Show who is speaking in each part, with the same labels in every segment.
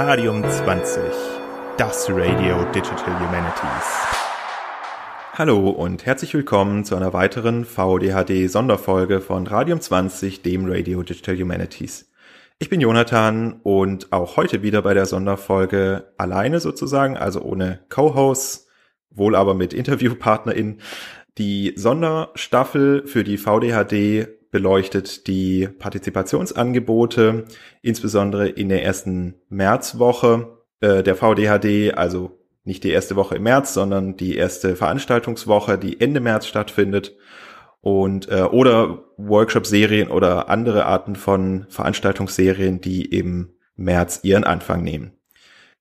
Speaker 1: Radium 20, das Radio Digital Humanities. Hallo und herzlich willkommen zu einer weiteren VDHD Sonderfolge von Radium 20, dem Radio Digital Humanities. Ich bin Jonathan und auch heute wieder bei der Sonderfolge alleine sozusagen, also ohne Co-Hosts, wohl aber mit InterviewpartnerInnen. Die Sonderstaffel für die VDHD beleuchtet die Partizipationsangebote, insbesondere in der ersten Märzwoche äh, der VDHD, also nicht die erste Woche im März, sondern die erste Veranstaltungswoche, die Ende März stattfindet und äh, oder Workshop-Serien oder andere Arten von Veranstaltungsserien, die im März ihren Anfang nehmen.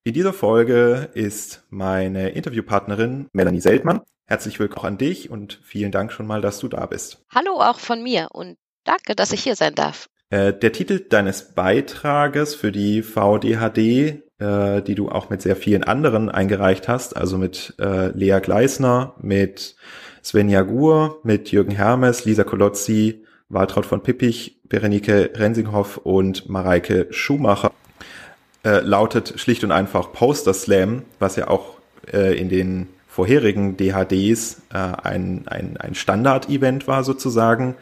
Speaker 1: In dieser Folge ist meine Interviewpartnerin Melanie Seltmann. Herzlich willkommen auch an dich und vielen Dank schon mal, dass du da bist.
Speaker 2: Hallo auch von mir und danke, dass ich hier sein darf.
Speaker 1: Äh, der Titel deines Beitrages für die VDHD, äh, die du auch mit sehr vielen anderen eingereicht hast, also mit äh, Lea Gleisner, mit Sven Jagur, mit Jürgen Hermes, Lisa Kolozzi, Waltraud von Pippich, Berenike Rensinghoff und Mareike Schumacher, lautet schlicht und einfach Poster Slam, was ja auch in den vorherigen DHDs ein, ein, ein Standard-Event war sozusagen.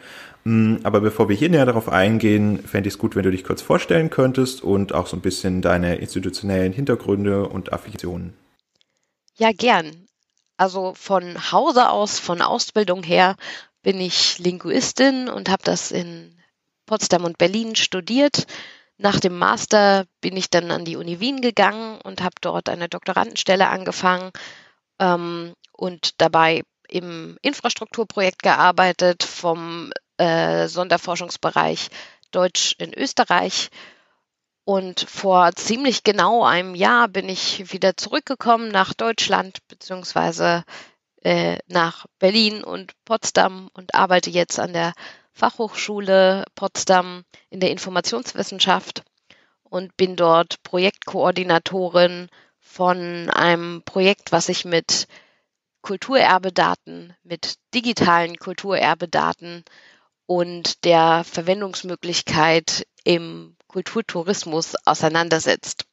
Speaker 1: Mm, aber bevor wir hier näher darauf eingehen, fände ich es gut, wenn du dich kurz vorstellen könntest und auch so ein bisschen deine institutionellen Hintergründe und Affiliationen.
Speaker 2: Ja, gern. Also von Hause aus, von Ausbildung her bin ich Linguistin und habe das in Potsdam und Berlin studiert. Nach dem Master bin ich dann an die Uni Wien gegangen und habe dort eine Doktorandenstelle angefangen ähm, und dabei im Infrastrukturprojekt gearbeitet vom äh, Sonderforschungsbereich Deutsch in Österreich. Und vor ziemlich genau einem Jahr bin ich wieder zurückgekommen nach Deutschland beziehungsweise äh, nach Berlin und Potsdam und arbeite jetzt an der Fachhochschule Potsdam in der Informationswissenschaft und bin dort Projektkoordinatorin von einem Projekt, was sich mit Kulturerbedaten, mit digitalen Kulturerbedaten und der Verwendungsmöglichkeit im Kulturtourismus auseinandersetzt.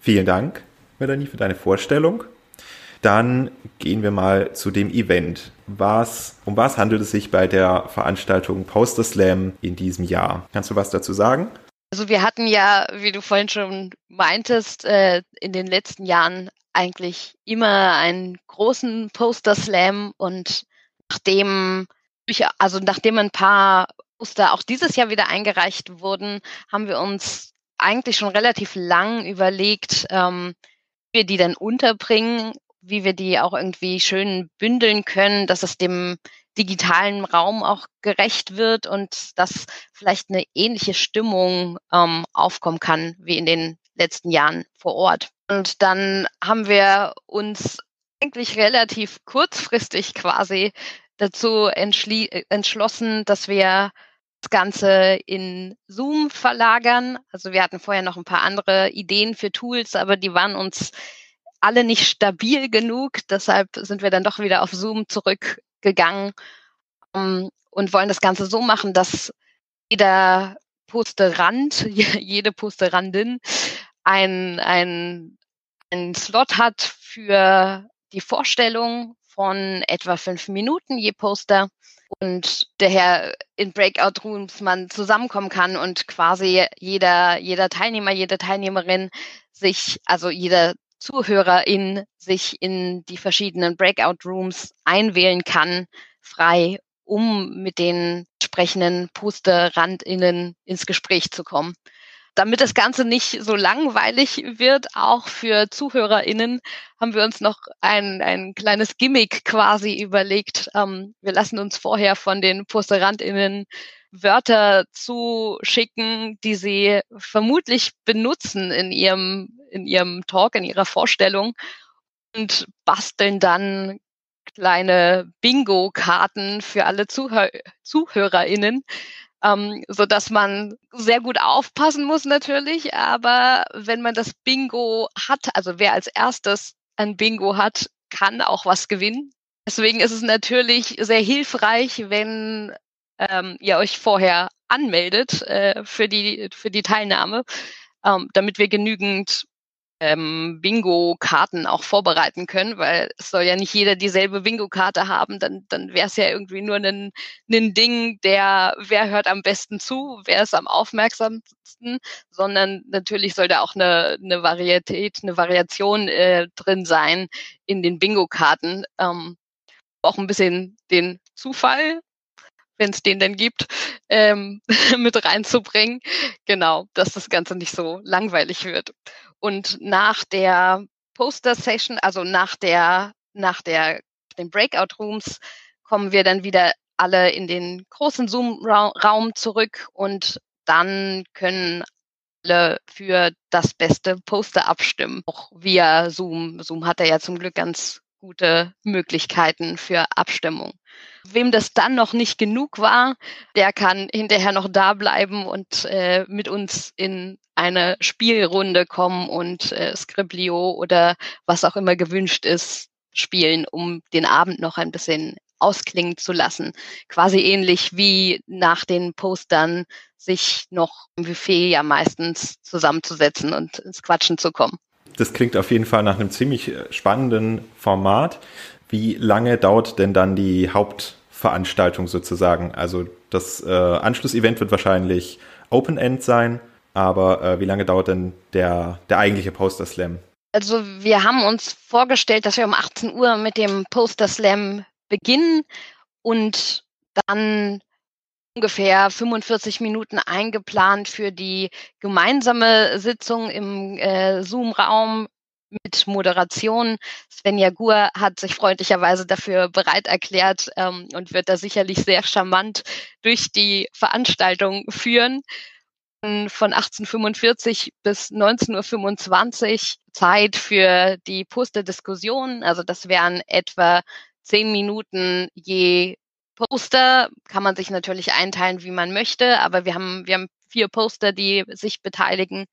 Speaker 1: Vielen Dank, Melanie, für deine Vorstellung. Dann gehen wir mal zu dem Event. Was, um was handelt es sich bei der Veranstaltung Poster Slam in diesem Jahr? Kannst du was dazu sagen?
Speaker 2: Also wir hatten ja, wie du vorhin schon meintest, äh, in den letzten Jahren eigentlich immer einen großen Poster Slam und nachdem also nachdem ein paar Poster auch dieses Jahr wieder eingereicht wurden, haben wir uns eigentlich schon relativ lang überlegt, ähm, wie wir die dann unterbringen, wie wir die auch irgendwie schön bündeln können, dass es dem digitalen Raum auch gerecht wird und dass vielleicht eine ähnliche Stimmung ähm, aufkommen kann wie in den letzten Jahren vor Ort. Und dann haben wir uns eigentlich relativ kurzfristig quasi dazu entschlossen, dass wir das Ganze in Zoom verlagern. Also wir hatten vorher noch ein paar andere Ideen für Tools, aber die waren uns alle nicht stabil genug. Deshalb sind wir dann doch wieder auf Zoom zurückgegangen um, ähm, und wollen das Ganze so machen, dass jeder Posterand, jede Posterandin ein, ein, ein Slot hat für die Vorstellung von etwa fünf Minuten je Poster und daher in Breakout Rooms man zusammenkommen kann und quasi jeder, jeder Teilnehmer, jede Teilnehmerin sich, also jeder Zuhörerin sich in die verschiedenen Breakout Rooms einwählen kann, frei, um mit den entsprechenden PosterrandInnen ins Gespräch zu kommen. Damit das Ganze nicht so langweilig wird, auch für ZuhörerInnen, haben wir uns noch ein, ein kleines Gimmick quasi überlegt. Ähm, wir lassen uns vorher von den PosterrandInnen Wörter zuschicken, die sie vermutlich benutzen in ihrem, in ihrem Talk, in ihrer Vorstellung und basteln dann kleine Bingo-Karten für alle Zuhör ZuhörerInnen, ähm, so dass man sehr gut aufpassen muss natürlich. Aber wenn man das Bingo hat, also wer als erstes ein Bingo hat, kann auch was gewinnen. Deswegen ist es natürlich sehr hilfreich, wenn ähm, ihr euch vorher anmeldet äh, für die für die Teilnahme, ähm, damit wir genügend ähm, Bingo-Karten auch vorbereiten können, weil es soll ja nicht jeder dieselbe Bingo-Karte haben, dann, dann wäre es ja irgendwie nur ein, ein Ding, der, wer hört am besten zu, wer ist am aufmerksamsten, sondern natürlich soll da auch eine, eine Varietät, eine Variation äh, drin sein in den Bingo-Karten. Ähm, auch ein bisschen den Zufall wenn es den denn gibt, ähm, mit reinzubringen. Genau, dass das Ganze nicht so langweilig wird. Und nach der Poster-Session, also nach der, nach der, den Breakout-Rooms, kommen wir dann wieder alle in den großen Zoom-Raum zurück und dann können alle für das beste Poster abstimmen. Auch via Zoom. Zoom hat ja zum Glück ganz gute Möglichkeiten für Abstimmung. Wem das dann noch nicht genug war, der kann hinterher noch da bleiben und äh, mit uns in eine Spielrunde kommen und äh, Scriblio oder was auch immer gewünscht ist, spielen, um den Abend noch ein bisschen ausklingen zu lassen. Quasi ähnlich wie nach den Postern sich noch im Buffet ja meistens zusammenzusetzen und ins Quatschen zu kommen.
Speaker 1: Das klingt auf jeden Fall nach einem ziemlich äh, spannenden Format. Wie lange dauert denn dann die Hauptveranstaltung sozusagen? Also das äh, Anschlussevent wird wahrscheinlich Open-End sein, aber äh, wie lange dauert denn der, der eigentliche Poster Slam?
Speaker 2: Also wir haben uns vorgestellt, dass wir um 18 Uhr mit dem Poster Slam beginnen und dann ungefähr 45 Minuten eingeplant für die gemeinsame Sitzung im äh, Zoom-Raum mit Moderation. Svenja Gur hat sich freundlicherweise dafür bereit erklärt ähm, und wird da sicherlich sehr charmant durch die Veranstaltung führen. Von 1845 bis 19.25 Uhr Zeit für die Posterdiskussion. Also das wären etwa zehn Minuten je Poster. Kann man sich natürlich einteilen, wie man möchte, aber wir haben, wir haben vier Poster, die sich beteiligen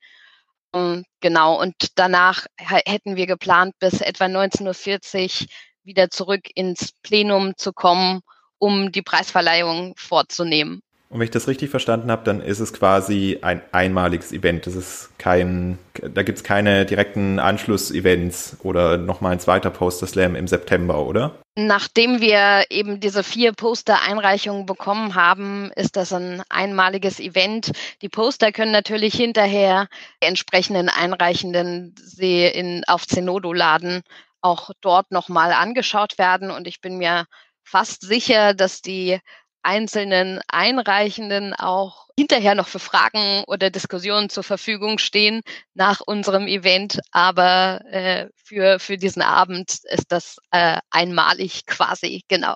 Speaker 2: ähm, genau, und danach hätten wir geplant, bis etwa 19.40 Uhr wieder zurück ins Plenum zu kommen, um die Preisverleihung vorzunehmen.
Speaker 1: Und wenn ich das richtig verstanden habe, dann ist es quasi ein einmaliges Event. Das ist kein, da gibt es keine direkten Anschlussevents oder nochmal ein zweiter Poster Slam im September, oder?
Speaker 2: Nachdem wir eben diese vier Poster-Einreichungen bekommen haben, ist das ein einmaliges Event. Die Poster können natürlich hinterher die entsprechenden Einreichenden sie in, auf Zenodo laden, auch dort nochmal angeschaut werden. Und ich bin mir fast sicher, dass die einzelnen Einreichenden auch hinterher noch für Fragen oder Diskussionen zur Verfügung stehen nach unserem Event. Aber äh, für, für diesen Abend ist das äh, einmalig quasi, genau.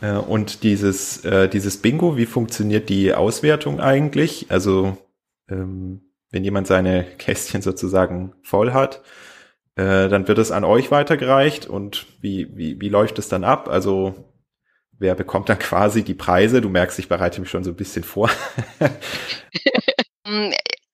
Speaker 1: Äh, und dieses, äh, dieses Bingo, wie funktioniert die Auswertung eigentlich? Also ähm, wenn jemand seine Kästchen sozusagen voll hat, äh, dann wird es an euch weitergereicht und wie, wie, wie läuft es dann ab? Also wer bekommt dann quasi die Preise? Du merkst, ich bereite mich schon so ein bisschen vor.
Speaker 2: Mm,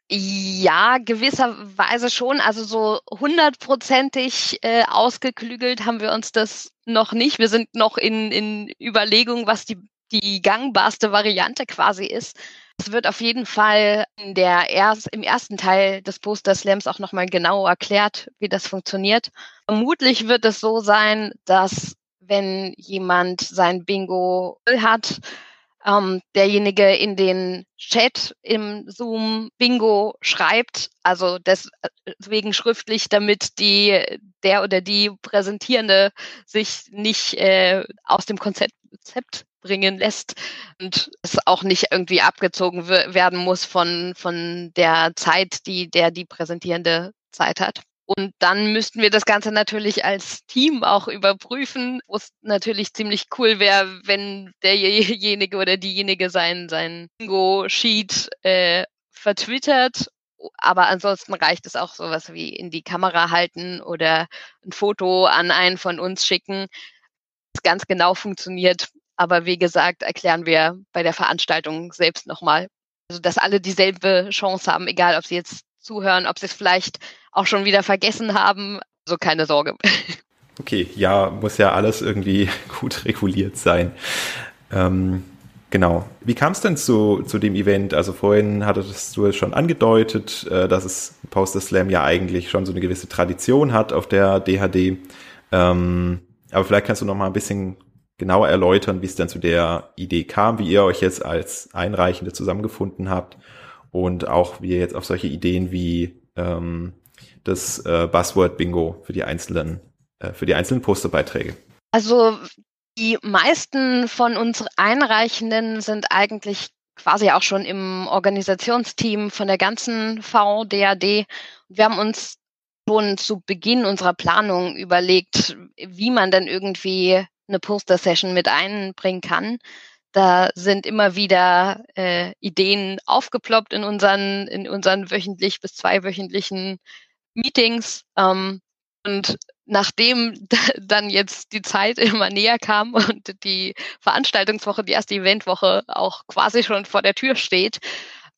Speaker 2: ja, gewisserweise schon. Also so hundertprozentig äh, ausgeklügelt haben wir uns das noch nicht. Wir sind noch in, in Überlegung, was die, die gangbarste Variante quasi ist. Es wird auf jeden Fall in der erst, im ersten Teil des Poster Slams auch nochmal genau erklärt, wie das funktioniert. Vermutlich wird es so sein, dass wenn jemand sein Bingo hat, ähm, derjenige in den Chat im Zoom Bingo schreibt, also deswegen schriftlich, damit die der oder die Präsentierende sich nicht äh, aus dem Konzept, Konzept bringen lässt und es auch nicht irgendwie abgezogen werden muss von von der Zeit, die der die Präsentierende Zeit hat. Und dann müssten wir das Ganze natürlich als Team auch überprüfen, wo es natürlich ziemlich cool wäre, wenn derjenige oder diejenige sein, sein Bingo-Sheet äh, vertwittert. Aber ansonsten reicht es auch sowas wie in die Kamera halten oder ein Foto an einen von uns schicken. Das ganz genau funktioniert. Aber wie gesagt, erklären wir bei der Veranstaltung selbst nochmal. Also, dass alle dieselbe Chance haben, egal ob sie jetzt zuhören, ob sie es vielleicht auch schon wieder vergessen haben. So keine Sorge.
Speaker 1: Okay, ja, muss ja alles irgendwie gut reguliert sein. Ähm, Genau. Wie kam es denn zu, zu dem Event? Also vorhin hattest du es schon angedeutet, äh, dass es Poster Slam ja eigentlich schon so eine gewisse Tradition hat auf der DHD. Ähm, aber vielleicht kannst du noch mal ein bisschen genauer erläutern, wie es dann zu der Idee kam, wie ihr euch jetzt als Einreichende zusammengefunden habt und auch wie ihr jetzt auf solche Ideen wie ähm, das äh, Buzzword Bingo für die einzelnen äh, für die einzelnen Posterbeiträge.
Speaker 2: Also die meisten von uns Einreichenden sind eigentlich quasi auch schon im Organisationsteam von der ganzen VDAD. Wir haben uns schon zu Beginn unserer Planung überlegt, wie man denn irgendwie eine Poster-Session mit einbringen kann. Da sind immer wieder äh, Ideen aufgeploppt in unseren, in unseren wöchentlich bis zweiwöchentlichen Meetings. Ähm, und nachdem dann jetzt die Zeit immer näher kam und die Veranstaltungswoche, die erste Eventwoche auch quasi schon vor der Tür steht,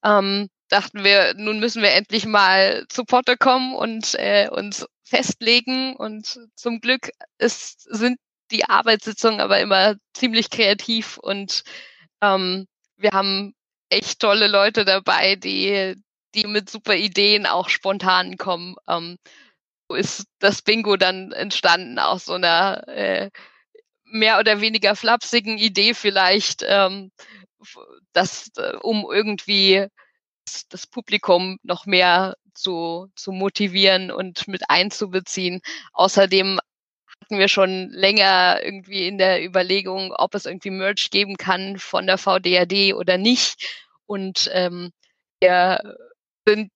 Speaker 2: ähm, dachten wir, nun müssen wir endlich mal zu Potte kommen und äh, uns festlegen. Und zum Glück ist, sind die Arbeitssitzungen aber immer ziemlich kreativ und ähm, wir haben echt tolle Leute dabei, die, die mit super Ideen auch spontan kommen. Ähm, so ist das Bingo dann entstanden aus so einer äh, mehr oder weniger flapsigen Idee vielleicht, ähm, das, äh, um irgendwie das Publikum noch mehr zu, zu motivieren und mit einzubeziehen. Außerdem hatten wir schon länger irgendwie in der Überlegung, ob es irgendwie Merch geben kann von der VDAD oder nicht. Und ähm, wir sind,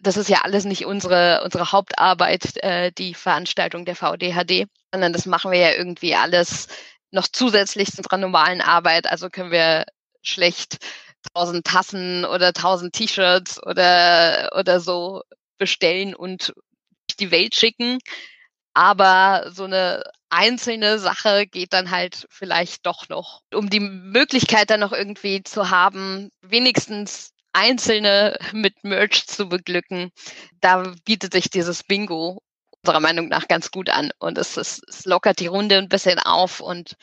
Speaker 2: das ist ja alles nicht unsere, unsere Hauptarbeit, äh, die Veranstaltung der VDHD, sondern das machen wir ja irgendwie alles noch zusätzlich zu unserer normalen Arbeit. Also können wir schlecht tausend Tassen oder tausend T-Shirts oder, oder so bestellen und die Welt schicken. Aber so eine einzelne Sache geht dann halt vielleicht doch noch. Um die Möglichkeit dann noch irgendwie zu haben, wenigstens Einzelne mit Merch zu beglücken, da bietet sich dieses Bingo unserer Meinung nach ganz gut an. Und es, es, es lockert die Runde ein bisschen auf und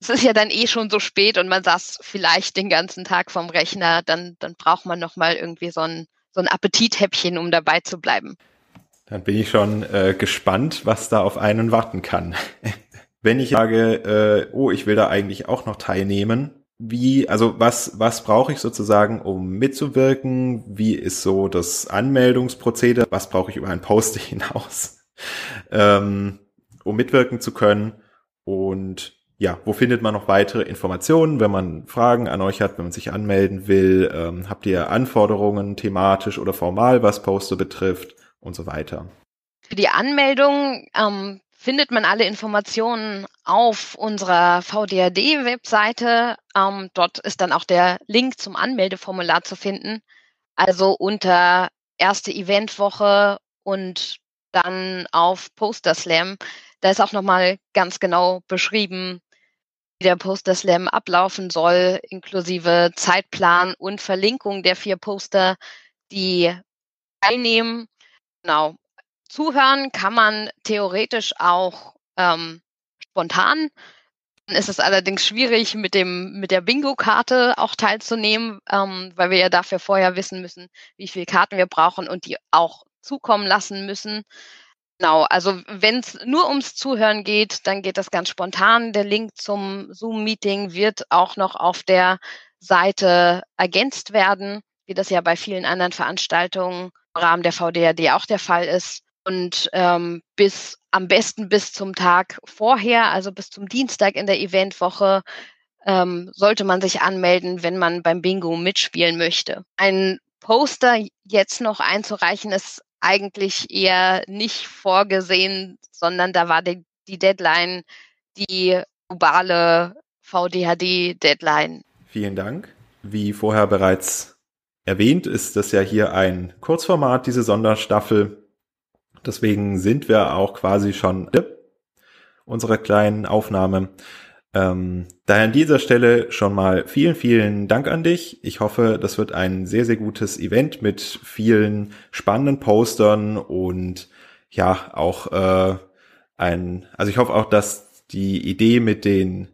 Speaker 2: es ist ja dann eh schon so spät und man saß vielleicht den ganzen Tag vom Rechner, dann, dann braucht man nochmal irgendwie so ein, so ein Appetithäppchen, um dabei zu bleiben.
Speaker 1: Dann bin ich schon äh, gespannt, was da auf einen warten kann. Wenn ich sage, äh, oh, ich will da eigentlich auch noch teilnehmen, wie, also was, was brauche ich sozusagen, um mitzuwirken? Wie ist so das Anmeldungsprozedere? Was brauche ich über ein Post hinaus, ähm, um mitwirken zu können? Und ja, wo findet man noch weitere Informationen, wenn man Fragen an euch hat, wenn man sich anmelden will? Ähm, habt ihr Anforderungen thematisch oder formal, was Poster betrifft? und so weiter.
Speaker 2: Für die Anmeldung ähm, findet man alle Informationen auf unserer VDAD-Webseite. Ähm, dort ist dann auch der Link zum Anmeldeformular zu finden. Also unter erste Eventwoche und dann auf Poster Slam. Da ist auch nochmal ganz genau beschrieben, wie der Poster Slam ablaufen soll, inklusive Zeitplan und Verlinkung der vier Poster, die teilnehmen. Genau. Zuhören kann man theoretisch auch ähm, spontan. Dann ist es allerdings schwierig, mit dem mit der Bingo-Karte auch teilzunehmen, ähm, weil wir ja dafür vorher wissen müssen, wie viele Karten wir brauchen und die auch zukommen lassen müssen. Genau, also wenn es nur ums Zuhören geht, dann geht das ganz spontan. Der Link zum Zoom-Meeting wird auch noch auf der Seite ergänzt werden, wie das ja bei vielen anderen Veranstaltungen Rahmen der VDAD auch der Fall ist. Und ähm, bis am besten bis zum Tag vorher, also bis zum Dienstag in der Eventwoche, ähm, sollte man sich anmelden, wenn man beim Bingo mitspielen möchte. Ein Poster jetzt noch einzureichen ist eigentlich eher nicht vorgesehen, sondern da war die, die Deadline die globale VDHD-Deadline.
Speaker 1: Vielen Dank. Wie vorher bereits Erwähnt ist das ja hier ein Kurzformat, diese Sonderstaffel. Deswegen sind wir auch quasi schon unserer kleinen Aufnahme. Ähm, daher an dieser Stelle schon mal vielen, vielen Dank an dich. Ich hoffe, das wird ein sehr, sehr gutes Event mit vielen spannenden Postern und ja, auch äh, ein, also ich hoffe auch, dass die Idee mit den,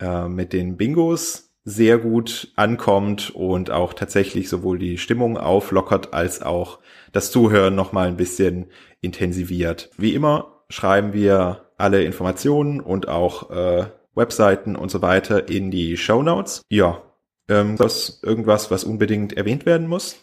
Speaker 1: äh, mit den Bingos sehr gut ankommt und auch tatsächlich sowohl die Stimmung auflockert als auch das Zuhören nochmal ein bisschen intensiviert. Wie immer schreiben wir alle Informationen und auch äh, Webseiten und so weiter in die Show Notes. Ja, ähm, das irgendwas, was unbedingt erwähnt werden muss?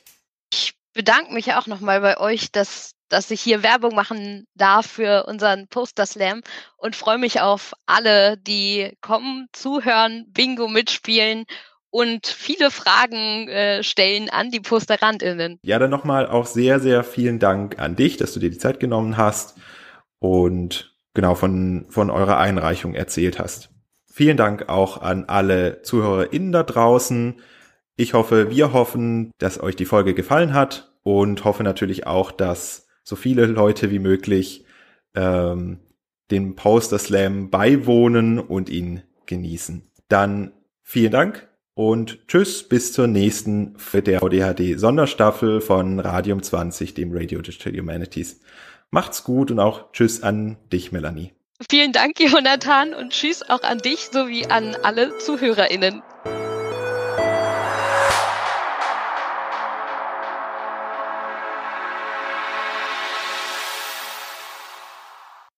Speaker 2: Ich bedanke mich auch nochmal bei euch, dass, dass ich hier Werbung machen darf für unseren Poster Slam und freue mich auf alle, die kommen, zuhören, Bingo mitspielen und viele Fragen äh, stellen an die PosterrandInnen.
Speaker 1: Ja, dann nochmal auch sehr, sehr vielen Dank an dich, dass du dir die Zeit genommen hast und genau von, von eurer Einreichung erzählt hast. Vielen Dank auch an alle ZuhörerInnen da draußen. Ich hoffe, wir hoffen, dass euch die Folge gefallen hat und hoffe natürlich auch, dass so viele Leute wie möglich ähm, dem Poster Slam beiwohnen und ihn genießen. Dann vielen Dank und tschüss bis zur nächsten der VDHD Sonderstaffel von Radium 20, dem Radio Digital Humanities. Macht's gut und auch tschüss an dich, Melanie.
Speaker 2: Vielen Dank, Jonathan, und tschüss auch an dich sowie an alle ZuhörerInnen.